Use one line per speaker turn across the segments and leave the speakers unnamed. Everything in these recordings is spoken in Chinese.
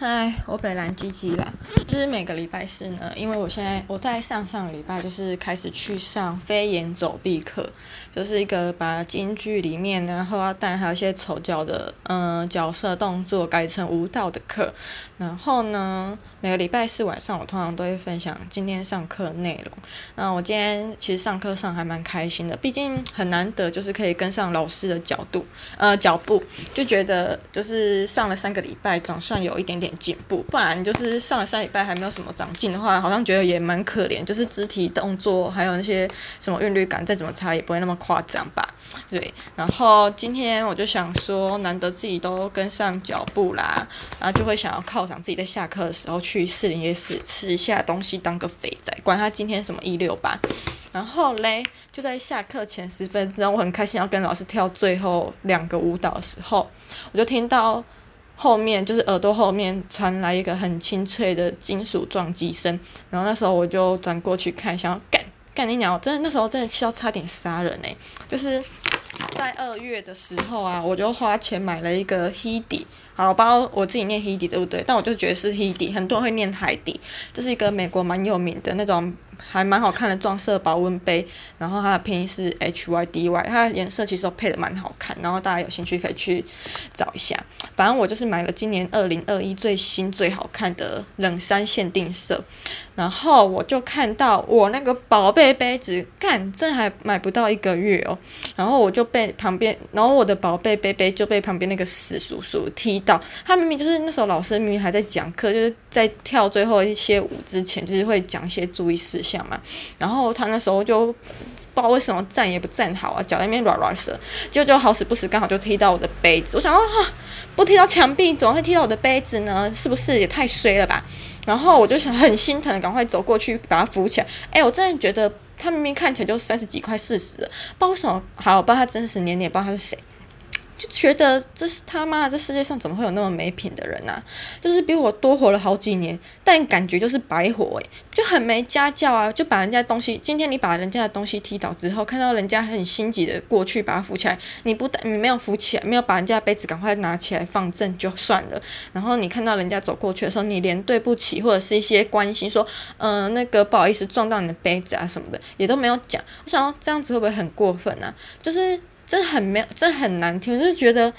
嗨，我北兰吉吉啦。就是每个礼拜四呢，因为我现在我在上上礼拜就是开始去上飞檐走壁课，就是一个把京剧里面然后要带还有一些丑角的嗯、角色动作改成舞蹈的课。然后呢，每个礼拜四晚上我通常都会分享今天上课内容。那我今天其实上课上还蛮开心的，毕竟很难得就是可以跟上老师的角度呃脚步，就觉得就是上了三个礼拜总算有一点点。进步，不然就是上了三礼拜还没有什么长进的话，好像觉得也蛮可怜。就是肢体动作还有那些什么韵律感，再怎么差也不会那么夸张吧？对。然后今天我就想说，难得自己都跟上脚步啦，然后就会想要犒赏自己，在下课的时候去士林夜市吃一下东西，当个肥仔。管他今天什么一六八。然后嘞，就在下课前十分钟，我很开心要跟老师跳最后两个舞蹈的时候，我就听到。后面就是耳朵后面传来一个很清脆的金属撞击声，然后那时候我就转过去看，想要干干你鸟，真的那时候真的气到差点杀人哎！就是在二月的时候啊，我就花钱买了一个 Hedy，好，我不知道我自己念 Hedy 对不对？但我就觉得是 Hedy，很多人会念海底，这是一个美国蛮有名的那种。还蛮好看的撞色保温杯，然后它的拼音是 H Y D Y，它的颜色其实都配的蛮好看，然后大家有兴趣可以去找一下。反正我就是买了今年二零二一最新最好看的冷杉限定色，然后我就看到我那个宝贝杯子，干，这还买不到一个月哦，然后我就被旁边，然后我的宝贝杯杯就被旁边那个死叔叔踢到，他明明就是那时候老师明明还在讲课，就是在跳最后一些舞之前，就是会讲一些注意事项。想嘛，然后他那时候就不知道为什么站也不站好啊，脚那边软软的，结果就好死不死刚好就踢到我的杯子。我想说哈，不踢到墙壁，怎么会踢到我的杯子呢？是不是也太衰了吧？然后我就想很心疼，赶快走过去把它扶起来。哎，我真的觉得他明明看起来就三十几块四十，不知道为什么。好，我不知道他真实年龄，也不知道他是谁。就觉得这是他妈，这世界上怎么会有那么没品的人啊？就是比我多活了好几年，但感觉就是白活诶、就很没家教啊！就把人家东西，今天你把人家的东西踢倒之后，看到人家很心急的过去把他扶起来，你不但你没有扶起来，没有把人家杯子赶快拿起来放正就算了，然后你看到人家走过去的时候，你连对不起或者是一些关心说，嗯、那个不好意思撞到你的杯子啊什么的也都没有讲。我想说这样子会不会很过分啊？就是。真的很没有，真很难听，我就觉得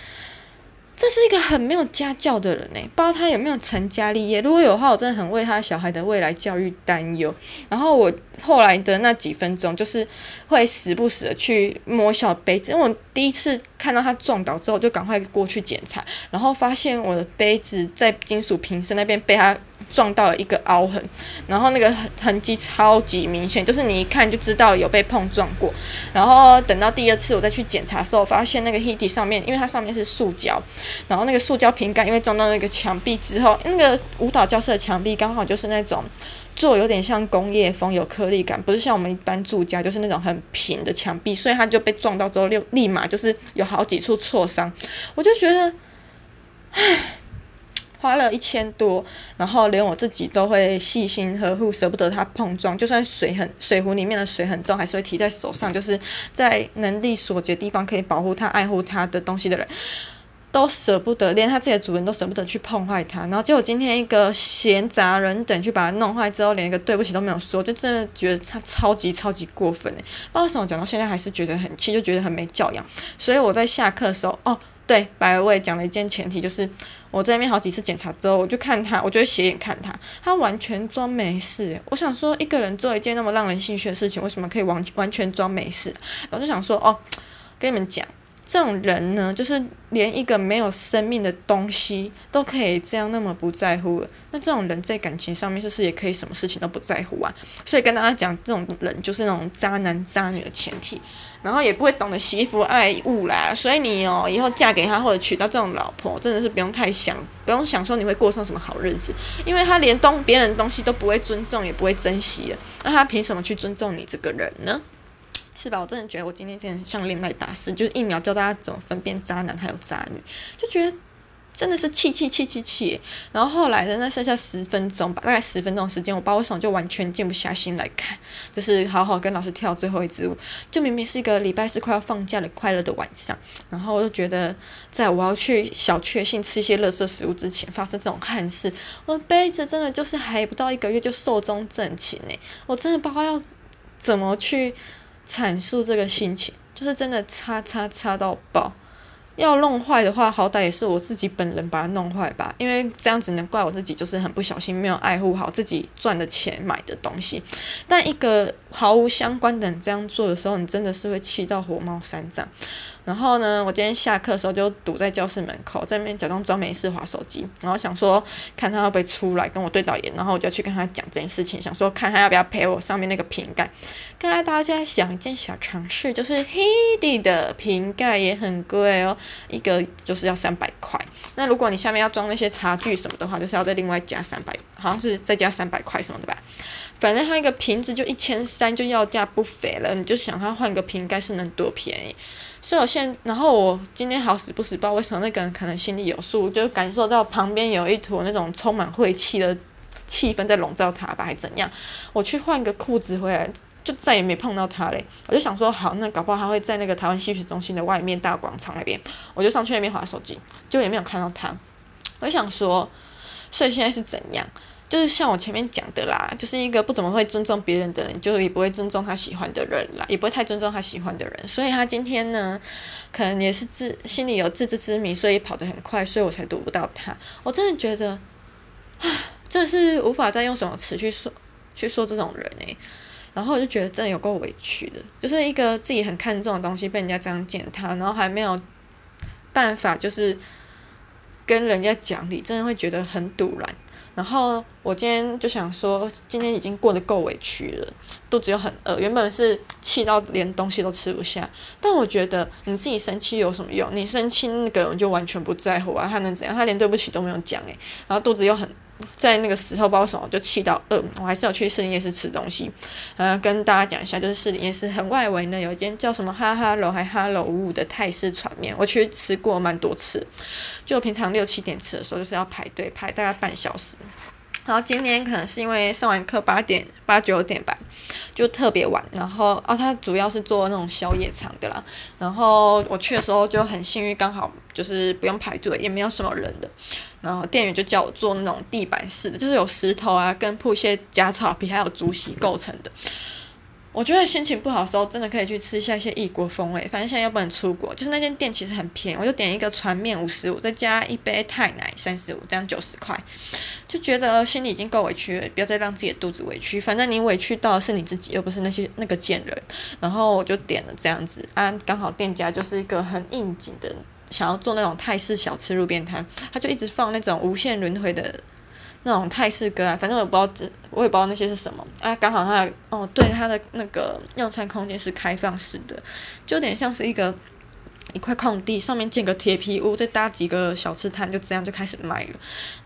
这是一个很没有家教的人呢。不知道他有没有成家立业，如果有的话，我真的很为他小孩的未来教育担忧。然后我后来的那几分钟，就是会时不时的去摸小杯子，因为我第一次看到他撞倒之后，就赶快过去检查，然后发现我的杯子在金属瓶身那边被他。撞到了一个凹痕，然后那个痕迹超级明显，就是你一看就知道有被碰撞过。然后等到第二次我再去检查的时候，发现那个 Hedy 上面，因为它上面是塑胶，然后那个塑胶瓶盖因为撞到那个墙壁之后，那个舞蹈教室的墙壁刚好就是那种做有点像工业风，有颗粒感，不是像我们一般住家就是那种很平的墙壁，所以它就被撞到之后，立立马就是有好几处挫伤。我就觉得，唉。花了一千多，然后连我自己都会细心呵护，舍不得它碰撞。就算水很水壶里面的水很重，还是会提在手上。就是在能力所及的地方，可以保护它、爱护它的东西的人，都舍不得，连它自己的主人都舍不得去碰坏它。然后结果今天一个闲杂人等去把它弄坏之后，连一个对不起都没有说，就真的觉得它超级超级过分诶。不知道为什么讲到现在还是觉得很气，就觉得很没教养。所以我在下课的时候，哦。对，白薇讲了一件前提，就是我在那边好几次检查之后，我就看他，我就会斜眼看他，他完全装没事。我想说，一个人做一件那么让人兴趣的事情，为什么可以完完全装没事？我就想说，哦，跟你们讲。这种人呢，就是连一个没有生命的东西都可以这样那么不在乎了。那这种人在感情上面，是不是也可以什么事情都不在乎啊？所以跟大家讲，这种人就是那种渣男渣女的前提，然后也不会懂得惜福爱物啦。所以你哦，以后嫁给他或者娶到这种老婆，真的是不用太想，不用想说你会过上什么好日子，因为他连东别人的东西都不会尊重，也不会珍惜了，那他凭什么去尊重你这个人呢？是吧？我真的觉得我今天真的像恋爱大师，就是一秒教大家怎么分辨渣男还有渣女，就觉得真的是气气气气气，然后后来的那剩下十分钟吧，大概十分钟的时间，我不知道为什么就完全静不下心来看，就是好好跟老师跳最后一支舞。就明明是一个礼拜四快要放假的快乐的晚上，然后我就觉得，在我要去小确幸吃一些垃圾食物之前，发生这种憾事，我杯子真的就是还不到一个月就寿终正寝呢。我真的不知道要怎么去阐述这个心情，就是真的差差差到爆。要弄坏的话，好歹也是我自己本人把它弄坏吧，因为这样只能怪我自己，就是很不小心，没有爱护好自己赚的钱买的东西。但一个毫无相关的人这样做的时候，你真的是会气到火冒三丈。然后呢，我今天下课的时候就堵在教室门口，在那边假装装没事划手机，然后想说看他会不会出来跟我对导演，然后我就去跟他讲这件事情，想说看他要不要赔我上面那个瓶盖。刚才大家想一件小常识，就是 Hedy 的瓶盖也很贵哦，一个就是要三百块。那如果你下面要装那些茶具什么的话，就是要再另外加三百，好像是再加三百块什么的吧。反正他一个瓶子就一千三，就要价不菲了。你就想他换个瓶盖是能多便宜？所以我现，然后我今天好死不死，不知道为什么那个人可能心里有数，就感受到旁边有一坨那种充满晦气的气氛在笼罩他吧，还怎样？我去换个裤子回来，就再也没碰到他嘞。我就想说，好，那搞不好他会在那个台湾戏曲中心的外面大广场那边，我就上去那边划手机，结果也没有看到他。我就想说，所以现在是怎样？就是像我前面讲的啦，就是一个不怎么会尊重别人的人，就也不会尊重他喜欢的人啦，也不会太尊重他喜欢的人。所以他今天呢，可能也是自心里有自知之明，所以跑得很快，所以我才堵不到他。我真的觉得，啊，真的是无法再用什么词去说去说这种人诶。然后我就觉得真的有够委屈的，就是一个自己很看重的东西被人家这样践踏，然后还没有办法就是跟人家讲理，真的会觉得很赌烂。然后我今天就想说，今天已经过得够委屈了，肚子又很饿，原本是气到连东西都吃不下。但我觉得你自己生气有什么用？你生气那个人就完全不在乎啊，他能怎样？他连对不起都没有讲诶。然后肚子又很。在那个时候，不知道什么就气到饿，我还是要去士林夜市吃东西。呃，跟大家讲一下，就是士林夜市很外围呢，有一间叫什么哈哈楼还哈喽五五的泰式炒面，我去吃过蛮多次。就平常六七点吃的时候，就是要排队排大概半小时。然后今天可能是因为上完课八点八九点吧，就特别晚。然后哦，他主要是做那种宵夜场的啦。然后我去的时候就很幸运，刚好就是不用排队，也没有什么人的。然后店员就叫我做那种地板式的，就是有石头啊，跟铺一些假草皮还有竹席构成的。我觉得心情不好的时候，真的可以去吃一下一些异国风味。反正现在又不能出国，就是那间店其实很便宜，我就点一个船面五十五，再加一杯泰奶三十五，这样九十块，就觉得心里已经够委屈了，不要再让自己的肚子委屈。反正你委屈到的是你自己，又不是那些那个贱人。然后我就点了这样子啊，刚好店家就是一个很应景的，想要做那种泰式小吃路边摊，他就一直放那种无限轮回的。那种泰式歌啊，反正我也不知道，我也不知道那些是什么啊。刚好他哦，对，他的那个用餐空间是开放式的，就有点像是一个一块空地，上面建个铁皮屋，再搭几个小吃摊，就这样就开始卖了。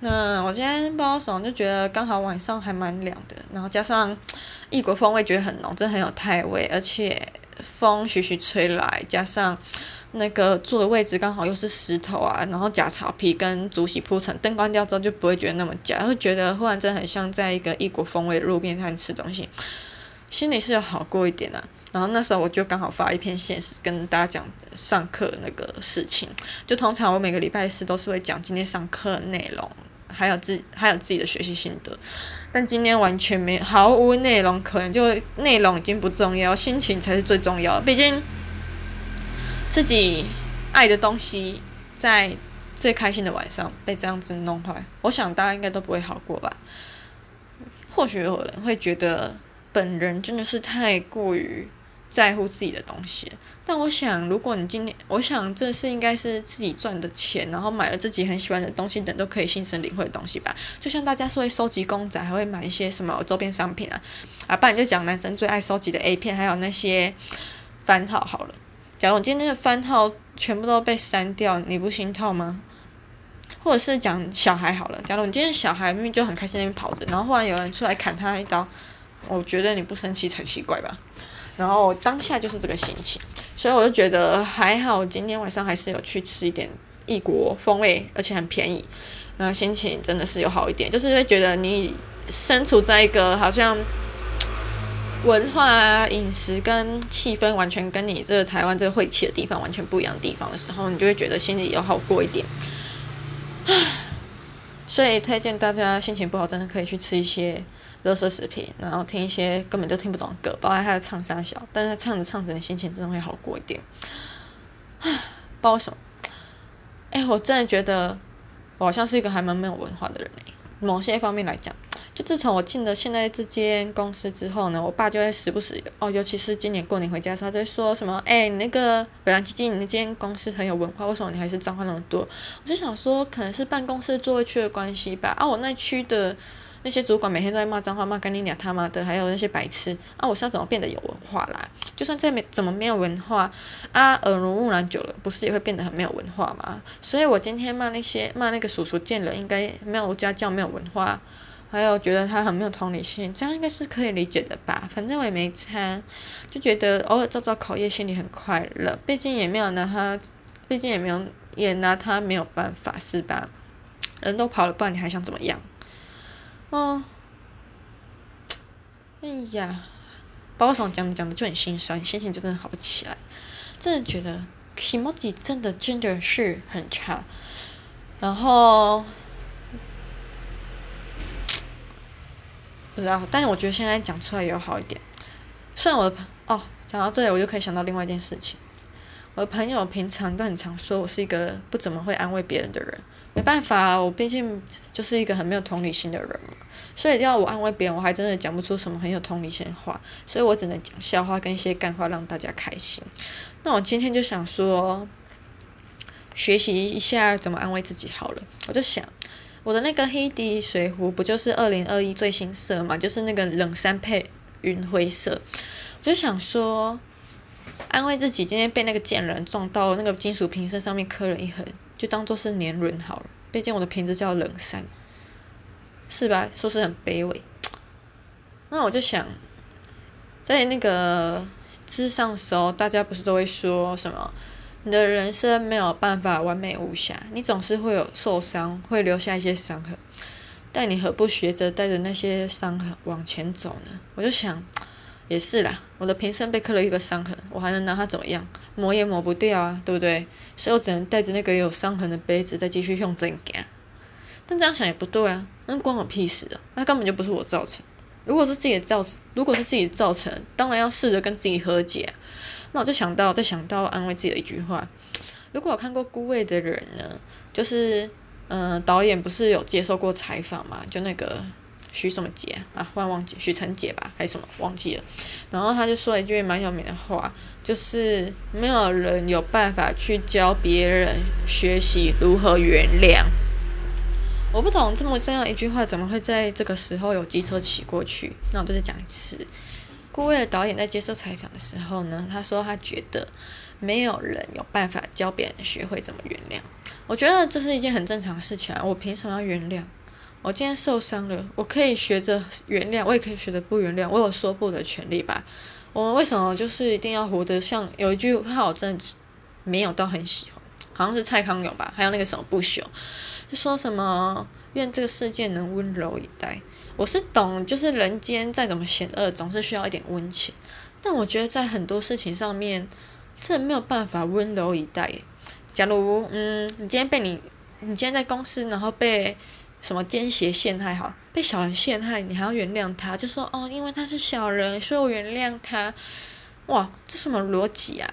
那我今天不知道什么，就觉得刚好晚上还蛮凉的，然后加上异国风味觉得很浓，真的很有泰味，而且风徐徐吹来，加上。那个坐的位置刚好又是石头啊，然后假草皮跟竹席铺成，灯关掉之后就不会觉得那么假，会觉得忽然真的很像在一个异国风味的路边摊吃东西，心里是有好过一点的。然后那时候我就刚好发一篇现实跟大家讲上课那个事情，就通常我每个礼拜四都是会讲今天上课内容，还有自还有自己的学习心得，但今天完全没毫无内容，可能就内容已经不重要，心情才是最重要的，毕竟。自己爱的东西，在最开心的晚上被这样子弄坏，我想大家应该都不会好过吧。或许有人会觉得本人真的是太过于在乎自己的东西，但我想，如果你今天，我想这是应该是自己赚的钱，然后买了自己很喜欢的东西，等都可以心生领会的东西吧。就像大家说会收集公仔，还会买一些什么周边商品啊，啊，不然就讲男生最爱收集的 A 片，还有那些番号好了。假如我今天的番号全部都被删掉，你不心痛吗？或者是讲小孩好了，假如你今天小孩明明就很开心那边跑着，然后忽然有人出来砍他一刀，我觉得你不生气才奇怪吧。然后当下就是这个心情，所以我就觉得还好，今天晚上还是有去吃一点异国风味，而且很便宜，那心情真的是有好一点，就是会觉得你身处在一个好像文化啊、饮食跟气氛完全跟你这个台湾这个晦气的地方完全不一样的地方的时候，你就会觉得心里有好过一点。所以推荐大家心情不好，真的可以去吃一些垃圾食品，然后听一些根本就听不懂的歌，包括他的唱三小，但是他唱着唱着，你心情真的会好过一点。唉，不知道为什么。哎，我真的觉得我好像是一个还蛮没有文化的人哎。某些方面来讲，就自从我进了现在这间公司之后呢，我爸就会时不时哦，尤其是今年过年回家的时候，就会说什么：“哎，你那个本来基金，你那间公司很有文化，为什么你还是脏话那么多？”我就想说，可能是办公室座位区的关系吧。啊，我那区的。那些主管每天都在骂脏话，骂干你娘他妈的，还有那些白痴啊！我是要怎么变得有文化啦？就算再没怎么没有文化啊，耳濡目染久了，不是也会变得很没有文化吗？所以我今天骂那些骂那个叔叔贱人，应该没有家教，没有文化，还有觉得他很没有同理心，这样应该是可以理解的吧？反正我也没差，就觉得偶尔遭遭考验，心里很快乐。毕竟也没有拿他，毕竟也没有也拿他没有办法，是吧？人都跑了，不然你还想怎么样？哦，哎呀，包爽讲讲的就很心酸，心情就真的好不起来，真的觉得気持ち真的真的是很差，然后不知道，但是我觉得现在讲出来也有好一点。虽然我的朋哦，讲到这里我就可以想到另外一件事情，我朋友平常都很常说我是一个不怎么会安慰别人的人。没办法，我毕竟就是一个很没有同理心的人嘛，所以要我安慰别人，我还真的讲不出什么很有同理心的话，所以我只能讲笑话跟一些干话让大家开心。那我今天就想说，学习一下怎么安慰自己好了。我就想，我的那个黑底水壶不就是二零二一最新色嘛，就是那个冷杉配云灰色。我就想说，安慰自己，今天被那个贱人撞到那个金属瓶身上面磕了一痕。就当做是年轮好了，毕竟我的瓶子叫冷山，是吧？说是很卑微。那我就想，在那个咨商的时候，大家不是都会说什么？你的人生没有办法完美无瑕，你总是会有受伤，会留下一些伤痕。但你何不学着带着那些伤痕往前走呢？我就想。也是啦，我的瓶身被刻了一个伤痕，我还能拿它怎么样？磨也磨不掉啊，对不对？所以我只能带着那个有伤痕的杯子再继续用针干。但这样想也不对啊，那关我屁事啊！那根本就不是我造成。如果是自己造成，如果是自己造成，当然要试着跟自己和解。那我就想到，再想到安慰自己的一句话：如果我看过《孤味》的人呢，就是嗯、导演不是有接受过采访嘛？就那个。许什么杰啊？忽然忘记许成杰吧，还是什么忘记了？然后他就说了一句蛮有名的话，就是没有人有办法去教别人学习如何原谅。我不懂这么这样一句话怎么会在这个时候有机车骑过去？那我就再讲一次。孤味的导演在接受采访的时候呢，他说他觉得没有人有办法教别人学会怎么原谅。我觉得这是一件很正常的事情啊，我凭什么要原谅？我今天受伤了，我可以学着原谅，我也可以学着不原谅，我有说不的权利吧？我们为什么就是一定要活得像有一句话我真的没有到很喜欢，好像是蔡康永吧？还有那个什么不朽，就说什么愿这个世界能温柔以待。我是懂，就是人间再怎么险恶，总是需要一点温情。但我觉得在很多事情上面，真的没有办法温柔以待。假如嗯，你今天被你，你今天在公司，然后被。什么奸邪陷害好，被小人陷害，你还要原谅他？就说哦，因为他是小人，所以我原谅他。哇，这什么逻辑啊？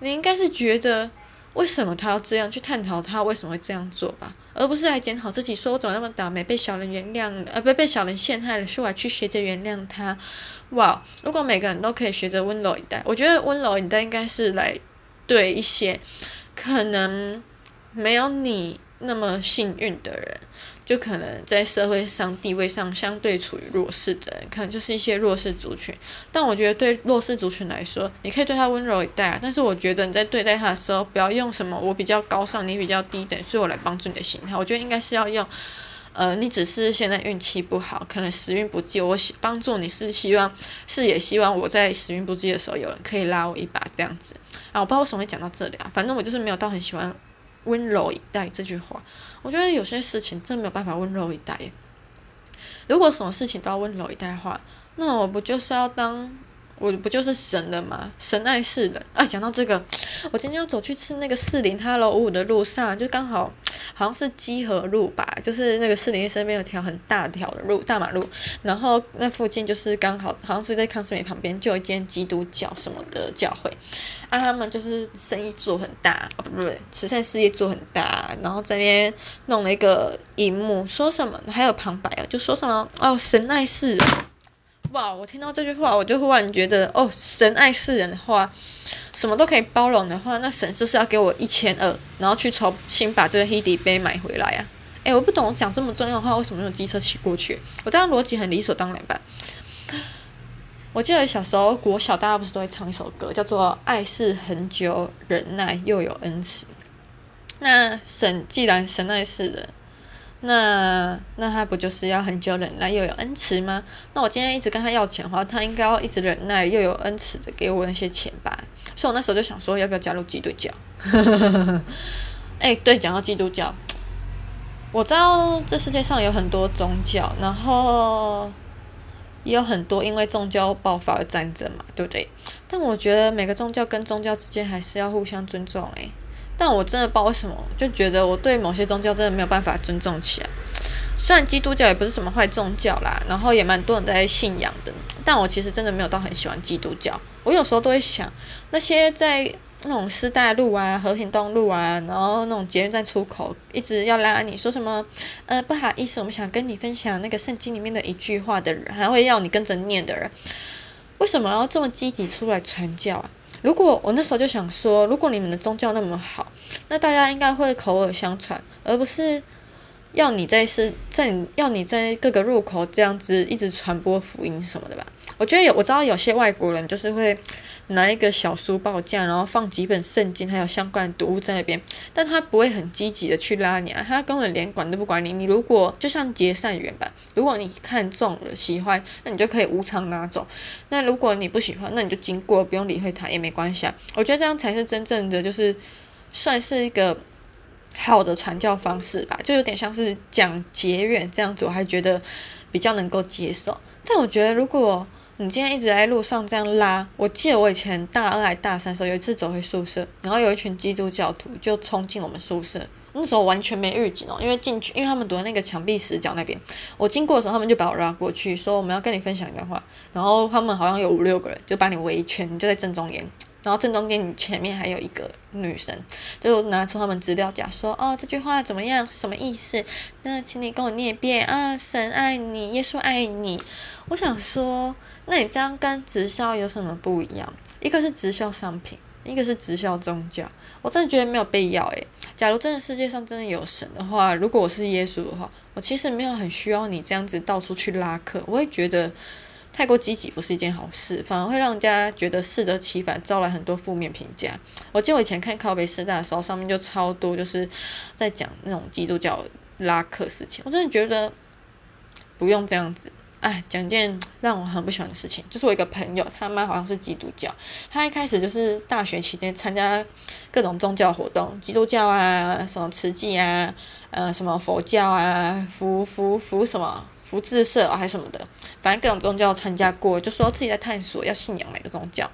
你应该是觉得为什么他要这样去探讨他为什么会这样做吧，而不是来检讨自己，说我怎么那么倒霉，被小人原谅了，呃，不被小人陷害了，所以我还去学着原谅他。哇，如果每个人都可以学着温柔以待，我觉得温柔以待应该是来对一些可能没有你那么幸运的人。就可能在社会上地位上相对处于弱势的人，可能就是一些弱势族群。但我觉得对弱势族群来说，你可以对他温柔以待啊。但是我觉得你在对待他的时候，不要用什么我比较高尚，你比较低等，所以我来帮助你的心态。我觉得应该是要用，呃，你只是现在运气不好，可能时运不济，我希帮助你是希望是也希望我在时运不济的时候有人可以拉我一把这样子啊。我不知道为什么会讲到这里啊，反正我就是没有到很喜欢。温柔以待这句话，我觉得有些事情真的没有办法温柔以待。如果什么事情都要温柔以待的话，那我不就是要当？我不就是神了吗？神爱世人。哎，讲到这个，我今天要走去吃那个士林 Hello 五五的路上，就刚好好像是基河路吧，就是那个士林身边有条很大条的路，大马路，然后那附近就是刚好好像是在康斯美旁边就有一间基督教什么的教会，啊，他们就是生意做很大，哦，不对，慈善事业做很大，然后这边弄了一个荧幕，说什么还有旁白啊，就说什么哦，神爱世人。哇！我听到这句话，我就忽然觉得，哦，神爱世人的话，什么都可以包容的话，那神是不是要给我一千二，然后去重新把这个黑底杯买回来啊？诶，我不懂，讲这么重要的话，为什么用机车骑过去？我这样逻辑很理所当然吧？我记得小时候国小大家不是都会唱一首歌，叫做《爱是恒久忍耐又有恩慈》。那神既然神爱世人。那那他不就是要很久忍耐又有恩慈吗？那我今天一直跟他要钱的话，他应该要一直忍耐又有恩慈的给我那些钱吧？所以我那时候就想说，要不要加入基督教？诶、对，讲到基督教，我知道这世界上有很多宗教，然后也有很多因为宗教爆发的战争嘛，对不对？但我觉得每个宗教跟宗教之间还是要互相尊重诶。但我真的不知道为什么，就觉得我对某些宗教真的没有办法尊重起来。虽然基督教也不是什么坏宗教啦，然后也蛮多人在信仰的，但我其实真的没有到很喜欢基督教。我有时候都会想，那些在那种师大路啊、和平东路啊，然后那种捷运站出口一直要拉你说什么，呃，不好意思，我们想跟你分享那个圣经里面的一句话的人，还会要你跟着念的人，为什么要这么积极出来传教啊？如果我那时候就想说，如果你们的宗教那么好，那大家应该会口耳相传，而不是要你在是在你要你在各个入口这样子一直传播福音什么的吧？我觉得有我知道有些外国人就是会。拿一个小书报架，然后放几本圣经，还有相关的读物在那边，但他不会很积极的去拉你啊，他根本连管都不管你。你如果就像结善缘吧，如果你看中了喜欢，那你就可以无偿拿走；那如果你不喜欢，那你就经过，不用理会他也没关系啊。我觉得这样才是真正的，就是算是一个好的传教方式吧，就有点像是讲结缘这样子，我还觉得比较能够接受。但我觉得如果你今天一直在路上这样拉，我记得我以前大二还大三时候，有一次走回宿舍，然后有一群基督教徒就冲进我们宿舍，那时候完全没预警哦，因为进去，因为他们躲在那个墙壁死角那边，我经过的时候，他们就把我拉过去，说我们要跟你分享一段话，然后他们好像有五六个人，就把你围一圈，你就在正中间。然后正中间，你前面还有一个女生，就拿出他们资料夹说：“哦，这句话怎么样？是什么意思？那请你跟我念一遍啊！神爱你，耶稣爱你。”我想说，那你这样跟直销有什么不一样？一个是直销商品，一个是直销宗教。我真的觉得没有必要诶。假如真的世界上真的有神的话，如果我是耶稣的话，我其实没有很需要你这样子到处去拉客。我会觉得。太过积极不是一件好事，反而会让人家觉得适得其反，招来很多负面评价。我记得我以前看靠北师大的时候，上面就超多就是在讲那种基督教拉客事情。我真的觉得不用这样子。哎，讲件让我很不喜欢的事情，就是我一个朋友，他妈好像是基督教，他一开始就是大学期间参加各种宗教活动，基督教啊，什么慈济啊，呃，什么佛教啊，福福福什么。福智社还是什么的，反正各种宗教参加过，就说自己在探索要信仰哪个宗教。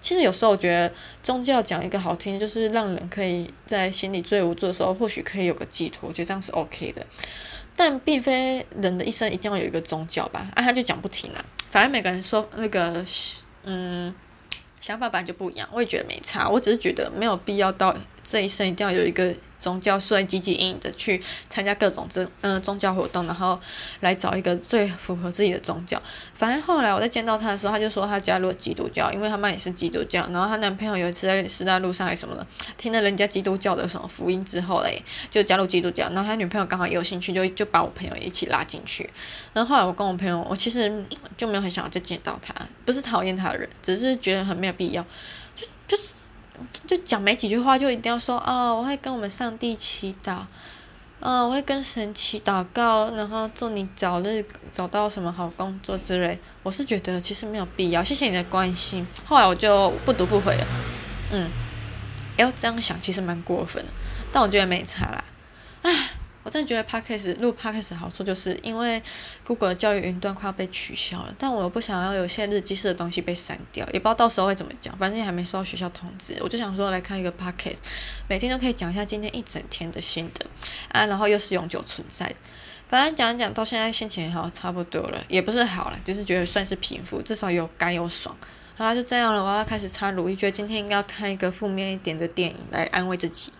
其实有时候我觉得宗教讲一个好听，就是让人可以在心里最无助的时候，或许可以有个寄托，我觉得这样是 OK 的。但并非人的一生一定要有一个宗教吧？啊，他就讲不停啊。反正每个人说那个嗯想法本来就不一样，我也觉得没差。我只是觉得没有必要到这一生一定要有一个。宗教所以积极应的去参加各种宗嗯宗教活动，然后来找一个最符合自己的宗教。反正后来我在见到他的时候，他就说他加入了基督教，因为他妈也是基督教。然后他男朋友有一次在师大路上还什么的，听了人家基督教的什么福音之后嘞，就加入基督教。然后他女朋友刚好也有兴趣，就就把我朋友一起拉进去。然后后来我跟我朋友，我其实就没有很想要再见到他，不是讨厌他的人，只是觉得很没有必要，就就是。就讲没几句话，就一定要说哦，我会跟我们上帝祈祷，嗯，我会跟神祈祷告，然后祝你早日找到什么好工作之类。我是觉得其实没有必要，谢谢你的关心。后来我就不读不回了，嗯，要这样想其实蛮过分的。但我觉得没差啦。唉，我真的觉得 Podcast 录 Podcast 的好处就是因为 Google 教育云端快要被取消了，但我不想要有些日记式的东西被删掉，也不知道到时候会怎么讲，反正也还没收到学校通知，我就想说来看一个 Podcast，每天都可以讲一下今天一整天的心得啊，然后又是永久存在。反正讲一讲到现在心情也好差不多了，也不是好了，就是觉得算是平复，至少有干有爽。好啦，就这样了，我要开始擦乳液，觉得今天应该要看一个负面一点的电影来安慰自己。